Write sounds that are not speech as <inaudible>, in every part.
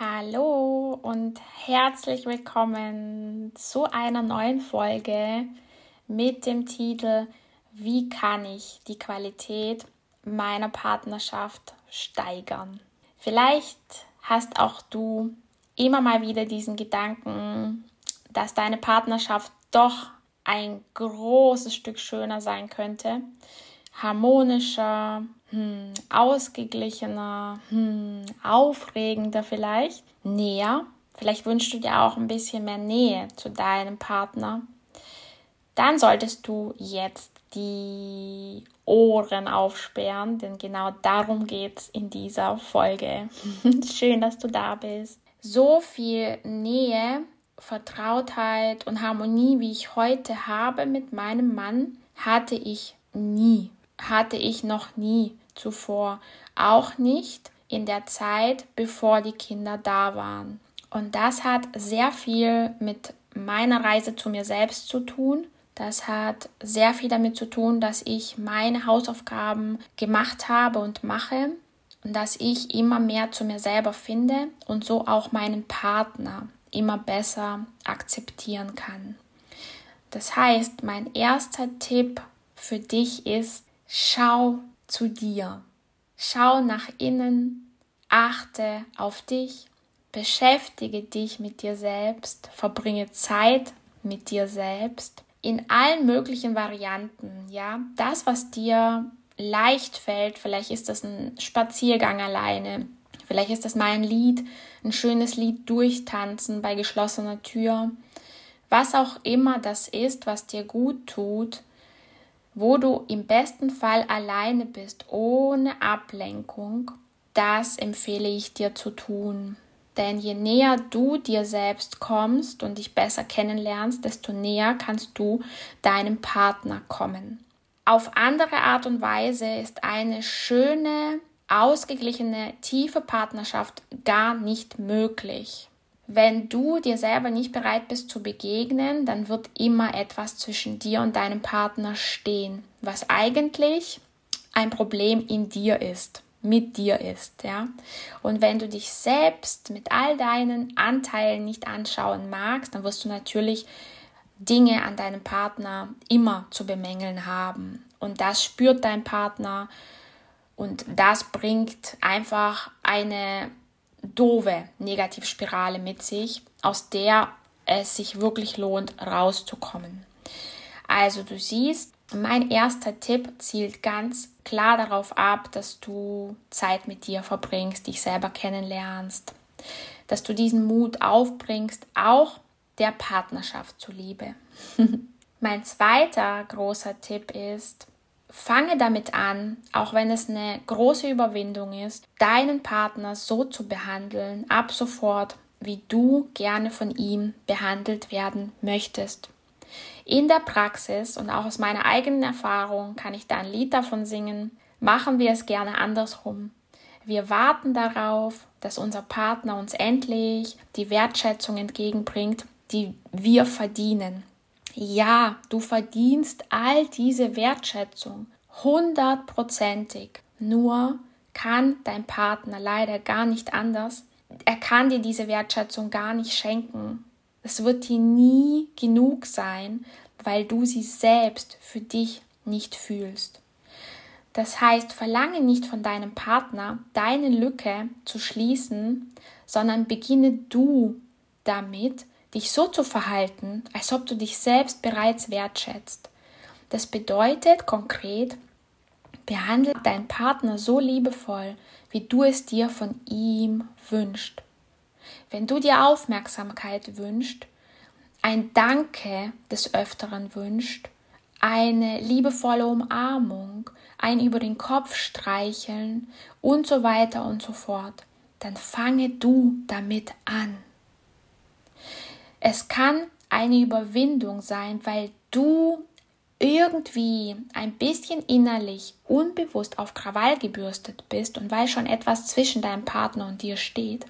Hallo und herzlich willkommen zu einer neuen Folge mit dem Titel Wie kann ich die Qualität meiner Partnerschaft steigern? Vielleicht hast auch du immer mal wieder diesen Gedanken, dass deine Partnerschaft doch ein großes Stück schöner sein könnte, harmonischer, hm, ausgeglichener, hm, aufregender vielleicht, näher. Vielleicht wünschst du dir auch ein bisschen mehr Nähe zu deinem Partner. Dann solltest du jetzt die Ohren aufsperren, denn genau darum geht es in dieser Folge. <laughs> Schön, dass du da bist. So viel Nähe, Vertrautheit und Harmonie, wie ich heute habe mit meinem Mann, hatte ich nie hatte ich noch nie zuvor, auch nicht in der Zeit, bevor die Kinder da waren. Und das hat sehr viel mit meiner Reise zu mir selbst zu tun. Das hat sehr viel damit zu tun, dass ich meine Hausaufgaben gemacht habe und mache und dass ich immer mehr zu mir selber finde und so auch meinen Partner immer besser akzeptieren kann. Das heißt, mein erster Tipp für dich ist, Schau zu dir. Schau nach innen, achte auf dich, beschäftige dich mit dir selbst, verbringe Zeit mit dir selbst in allen möglichen Varianten, ja? Das, was dir leicht fällt, vielleicht ist das ein Spaziergang alleine, vielleicht ist das mal ein Lied, ein schönes Lied durchtanzen bei geschlossener Tür. Was auch immer das ist, was dir gut tut, wo du im besten Fall alleine bist, ohne Ablenkung, das empfehle ich dir zu tun. Denn je näher du dir selbst kommst und dich besser kennenlernst, desto näher kannst du deinem Partner kommen. Auf andere Art und Weise ist eine schöne, ausgeglichene, tiefe Partnerschaft gar nicht möglich. Wenn du dir selber nicht bereit bist zu begegnen, dann wird immer etwas zwischen dir und deinem Partner stehen, was eigentlich ein Problem in dir ist, mit dir ist, ja. Und wenn du dich selbst mit all deinen Anteilen nicht anschauen magst, dann wirst du natürlich Dinge an deinem Partner immer zu bemängeln haben. Und das spürt dein Partner und das bringt einfach eine doofe Negativspirale mit sich, aus der es sich wirklich lohnt, rauszukommen. Also du siehst, mein erster Tipp zielt ganz klar darauf ab, dass du Zeit mit dir verbringst, dich selber kennenlernst, dass du diesen Mut aufbringst, auch der Partnerschaft zuliebe. <laughs> mein zweiter großer Tipp ist, Fange damit an, auch wenn es eine große Überwindung ist, deinen Partner so zu behandeln, ab sofort, wie du gerne von ihm behandelt werden möchtest. In der Praxis und auch aus meiner eigenen Erfahrung kann ich da ein Lied davon singen, machen wir es gerne andersrum. Wir warten darauf, dass unser Partner uns endlich die Wertschätzung entgegenbringt, die wir verdienen. Ja, du verdienst all diese Wertschätzung hundertprozentig. Nur kann dein Partner leider gar nicht anders. Er kann dir diese Wertschätzung gar nicht schenken. Es wird dir nie genug sein, weil du sie selbst für dich nicht fühlst. Das heißt, verlange nicht von deinem Partner, deine Lücke zu schließen, sondern beginne du damit, dich so zu verhalten, als ob du dich selbst bereits wertschätzt. Das bedeutet konkret, behandle deinen Partner so liebevoll, wie du es dir von ihm wünschst. Wenn du dir Aufmerksamkeit wünschst, ein Danke des Öfteren wünscht, eine liebevolle Umarmung, ein über den Kopf streicheln und so weiter und so fort, dann fange du damit an. Es kann eine Überwindung sein, weil du irgendwie ein bisschen innerlich unbewusst auf Krawall gebürstet bist und weil schon etwas zwischen deinem Partner und dir steht.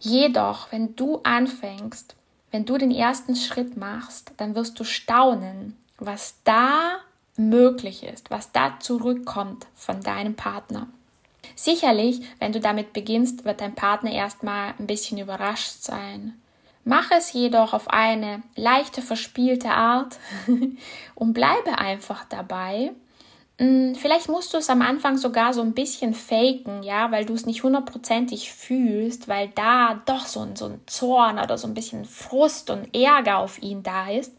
Jedoch, wenn du anfängst, wenn du den ersten Schritt machst, dann wirst du staunen, was da möglich ist, was da zurückkommt von deinem Partner. Sicherlich, wenn du damit beginnst, wird dein Partner erstmal ein bisschen überrascht sein. Mach es jedoch auf eine leichte, verspielte Art <laughs> und bleibe einfach dabei. Hm, vielleicht musst du es am Anfang sogar so ein bisschen faken, ja, weil du es nicht hundertprozentig fühlst, weil da doch so ein, so ein Zorn oder so ein bisschen Frust und Ärger auf ihn da ist.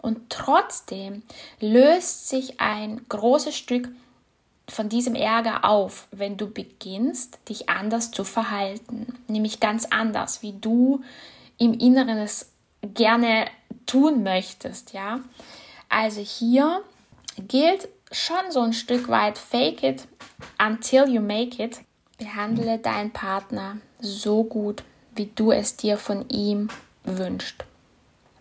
Und trotzdem löst sich ein großes Stück von diesem Ärger auf, wenn du beginnst, dich anders zu verhalten, nämlich ganz anders, wie du im Inneren es gerne tun möchtest, ja. Also hier gilt schon so ein Stück weit fake it until you make it. Behandle deinen Partner so gut, wie du es dir von ihm wünschst.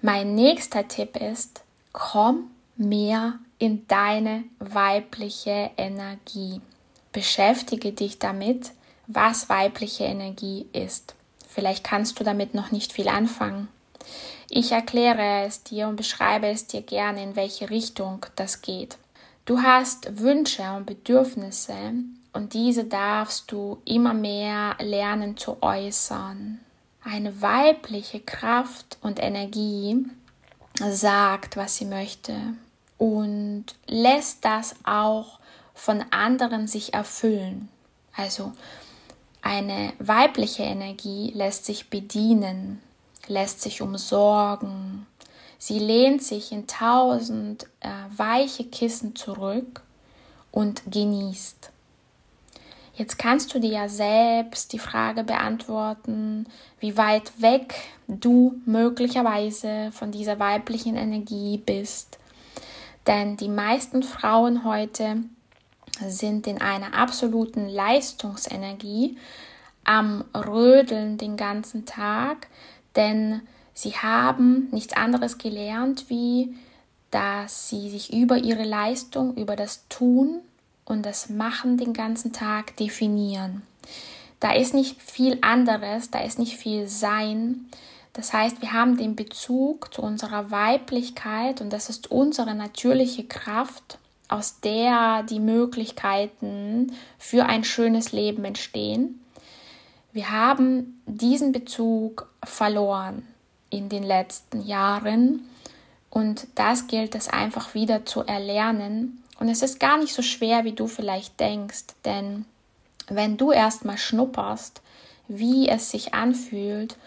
Mein nächster Tipp ist, komm mehr in deine weibliche Energie. Beschäftige dich damit, was weibliche Energie ist. Vielleicht kannst du damit noch nicht viel anfangen. Ich erkläre es dir und beschreibe es dir gerne, in welche Richtung das geht. Du hast Wünsche und Bedürfnisse und diese darfst du immer mehr lernen zu äußern. Eine weibliche Kraft und Energie sagt, was sie möchte und lässt das auch von anderen sich erfüllen. Also eine weibliche Energie lässt sich bedienen, lässt sich umsorgen, Sie lehnt sich in tausend äh, weiche Kissen zurück und genießt. Jetzt kannst du dir ja selbst die Frage beantworten, wie weit weg du möglicherweise von dieser weiblichen Energie bist. Denn die meisten Frauen heute sind in einer absoluten Leistungsenergie am Rödeln den ganzen Tag, denn Sie haben nichts anderes gelernt, wie dass sie sich über ihre Leistung, über das Tun und das Machen den ganzen Tag definieren. Da ist nicht viel anderes, da ist nicht viel Sein. Das heißt, wir haben den Bezug zu unserer Weiblichkeit und das ist unsere natürliche Kraft, aus der die Möglichkeiten für ein schönes Leben entstehen. Wir haben diesen Bezug verloren in den letzten Jahren. Und das gilt es einfach wieder zu erlernen. Und es ist gar nicht so schwer, wie du vielleicht denkst, denn wenn du erstmal schnupperst, wie es sich anfühlt,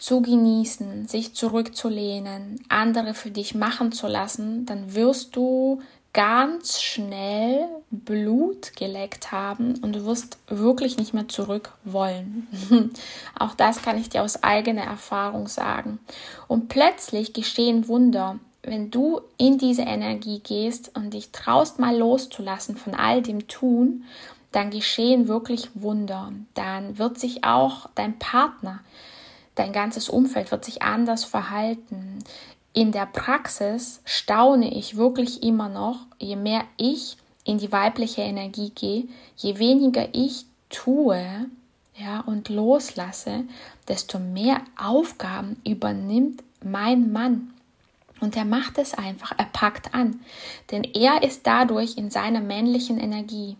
zu genießen, sich zurückzulehnen, andere für dich machen zu lassen, dann wirst du ganz schnell Blut geleckt haben und du wirst wirklich nicht mehr zurück wollen. <laughs> Auch das kann ich dir aus eigener Erfahrung sagen. Und plötzlich geschehen Wunder, wenn du in diese Energie gehst und dich traust mal loszulassen von all dem Tun, dann geschehen wirklich Wunder. Dann wird sich auch dein Partner, dein ganzes Umfeld wird sich anders verhalten in der Praxis staune ich wirklich immer noch, je mehr ich in die weibliche Energie gehe, je weniger ich tue, ja, und loslasse, desto mehr Aufgaben übernimmt mein Mann. Und er macht es einfach, er packt an, denn er ist dadurch in seiner männlichen Energie.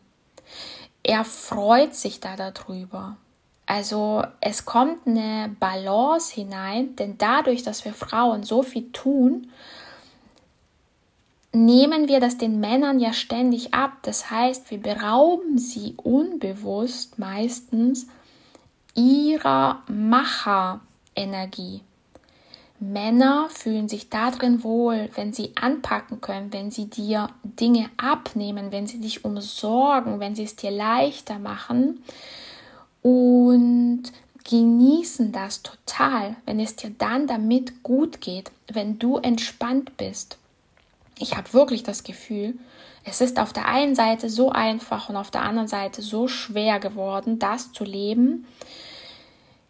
Er freut sich da darüber. Also es kommt eine Balance hinein, denn dadurch, dass wir Frauen so viel tun, nehmen wir das den Männern ja ständig ab. Das heißt, wir berauben sie unbewusst meistens ihrer Macherenergie. Männer fühlen sich darin wohl, wenn sie anpacken können, wenn sie dir Dinge abnehmen, wenn sie dich umsorgen, wenn sie es dir leichter machen und genießen das total, wenn es dir dann damit gut geht, wenn du entspannt bist. ich habe wirklich das Gefühl, es ist auf der einen Seite so einfach und auf der anderen Seite so schwer geworden, das zu leben.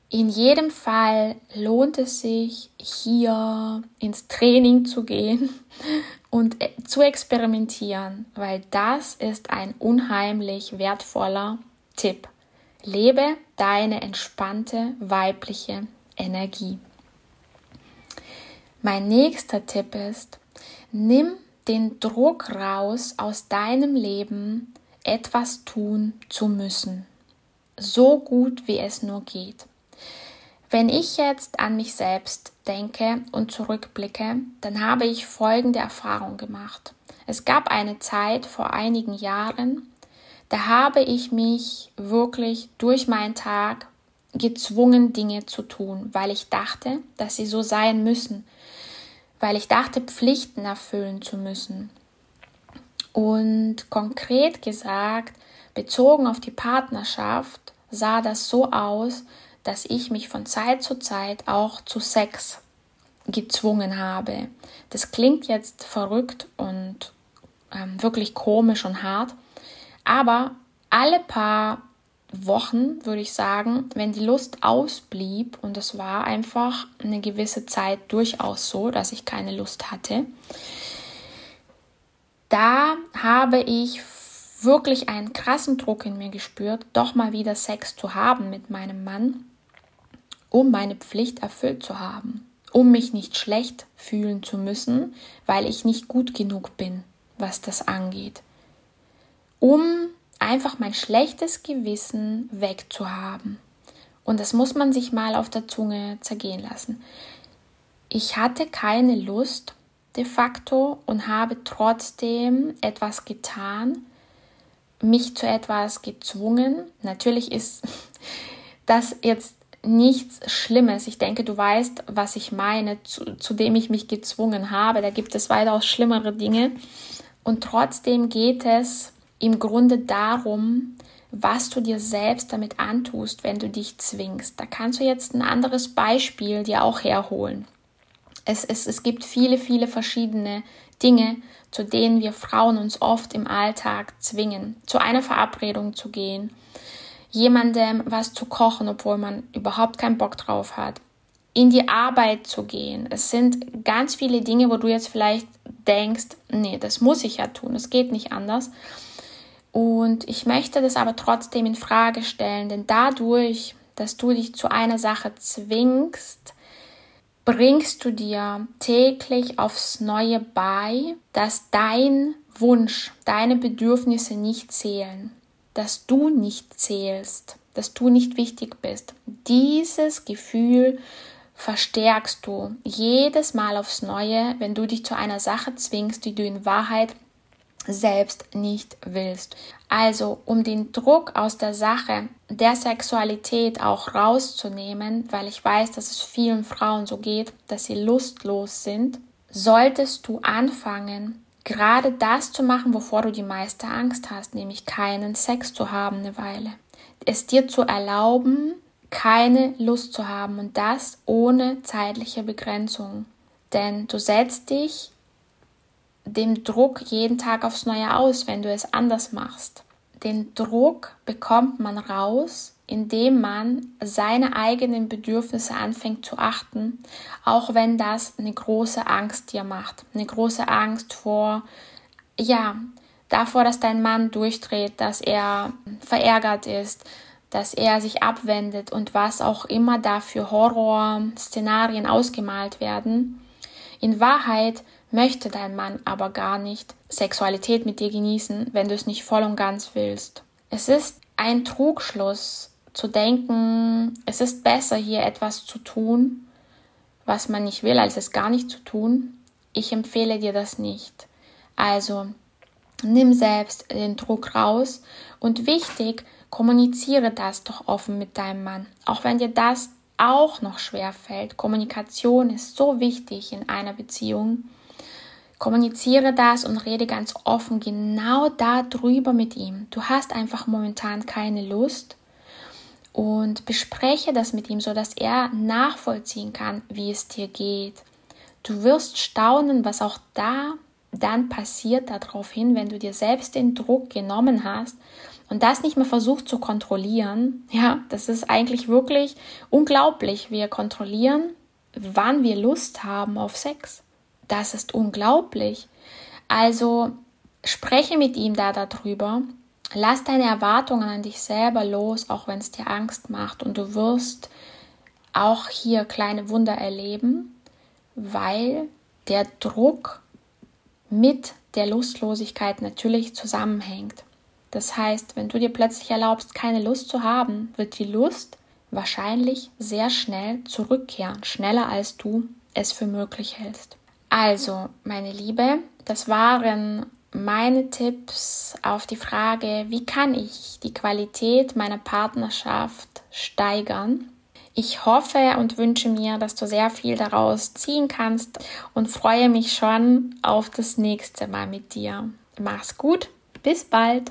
In jedem Fall lohnt es sich, hier ins Training zu gehen <laughs> und äh, zu experimentieren, weil das ist ein unheimlich wertvoller Tipp. Lebe deine entspannte weibliche Energie. Mein nächster Tipp ist, nimm den Druck raus aus deinem Leben, etwas tun zu müssen. So gut wie es nur geht. Wenn ich jetzt an mich selbst denke und zurückblicke, dann habe ich folgende Erfahrung gemacht. Es gab eine Zeit vor einigen Jahren, da habe ich mich wirklich durch meinen Tag gezwungen, Dinge zu tun, weil ich dachte, dass sie so sein müssen, weil ich dachte, Pflichten erfüllen zu müssen. Und konkret gesagt, bezogen auf die Partnerschaft, sah das so aus, dass ich mich von Zeit zu Zeit auch zu Sex gezwungen habe. Das klingt jetzt verrückt und ähm, wirklich komisch und hart, aber alle paar Wochen, würde ich sagen, wenn die Lust ausblieb, und es war einfach eine gewisse Zeit durchaus so, dass ich keine Lust hatte, da habe ich wirklich einen krassen Druck in mir gespürt, doch mal wieder Sex zu haben mit meinem Mann, um meine Pflicht erfüllt zu haben, um mich nicht schlecht fühlen zu müssen, weil ich nicht gut genug bin, was das angeht, um einfach mein schlechtes Gewissen wegzuhaben. Und das muss man sich mal auf der Zunge zergehen lassen. Ich hatte keine Lust de facto und habe trotzdem etwas getan, mich zu etwas gezwungen. Natürlich ist <laughs> das jetzt nichts Schlimmes. Ich denke, du weißt, was ich meine, zu, zu dem ich mich gezwungen habe. Da gibt es weitaus schlimmere Dinge. Und trotzdem geht es im Grunde darum, was du dir selbst damit antust, wenn du dich zwingst. Da kannst du jetzt ein anderes Beispiel dir auch herholen. Es, es, es gibt viele, viele verschiedene Dinge, zu denen wir Frauen uns oft im Alltag zwingen. Zu einer Verabredung zu gehen, jemandem was zu kochen, obwohl man überhaupt keinen Bock drauf hat, in die Arbeit zu gehen. Es sind ganz viele Dinge, wo du jetzt vielleicht denkst, nee, das muss ich ja tun, es geht nicht anders. Und ich möchte das aber trotzdem in Frage stellen, denn dadurch, dass du dich zu einer Sache zwingst, bringst du dir täglich aufs Neue bei, dass dein Wunsch, deine Bedürfnisse nicht zählen, dass du nicht zählst, dass du nicht wichtig bist. Dieses Gefühl verstärkst du jedes Mal aufs Neue, wenn du dich zu einer Sache zwingst, die du in Wahrheit selbst nicht willst. Also, um den Druck aus der Sache der Sexualität auch rauszunehmen, weil ich weiß, dass es vielen Frauen so geht, dass sie lustlos sind, solltest du anfangen, gerade das zu machen, wovor du die meiste Angst hast, nämlich keinen Sex zu haben eine Weile. Es dir zu erlauben, keine Lust zu haben und das ohne zeitliche Begrenzung. Denn du setzt dich dem Druck jeden Tag aufs Neue aus, wenn du es anders machst. Den Druck bekommt man raus, indem man seine eigenen Bedürfnisse anfängt zu achten, auch wenn das eine große Angst dir macht. Eine große Angst vor, ja, davor, dass dein Mann durchdreht, dass er verärgert ist, dass er sich abwendet und was auch immer da für Horrorszenarien ausgemalt werden. In Wahrheit möchte dein Mann aber gar nicht Sexualität mit dir genießen, wenn du es nicht voll und ganz willst. Es ist ein Trugschluss zu denken, es ist besser hier etwas zu tun, was man nicht will, als es gar nicht zu tun. Ich empfehle dir das nicht. Also nimm selbst den Druck raus und wichtig, kommuniziere das doch offen mit deinem Mann. Auch wenn dir das auch noch schwer fällt. Kommunikation ist so wichtig in einer Beziehung. Kommuniziere das und rede ganz offen genau darüber mit ihm. Du hast einfach momentan keine Lust und bespreche das mit ihm, sodass er nachvollziehen kann, wie es dir geht. Du wirst staunen, was auch da dann passiert daraufhin, wenn du dir selbst den Druck genommen hast und das nicht mehr versucht zu kontrollieren, ja, das ist eigentlich wirklich unglaublich. Wir kontrollieren, wann wir Lust haben auf Sex. Das ist unglaublich. Also spreche mit ihm da darüber. Lass deine Erwartungen an dich selber los, auch wenn es dir Angst macht. Und du wirst auch hier kleine Wunder erleben, weil der Druck mit der Lustlosigkeit natürlich zusammenhängt. Das heißt, wenn du dir plötzlich erlaubst, keine Lust zu haben, wird die Lust wahrscheinlich sehr schnell zurückkehren, schneller als du es für möglich hältst. Also, meine Liebe, das waren meine Tipps auf die Frage, wie kann ich die Qualität meiner Partnerschaft steigern. Ich hoffe und wünsche mir, dass du sehr viel daraus ziehen kannst und freue mich schon auf das nächste Mal mit dir. Mach's gut, bis bald.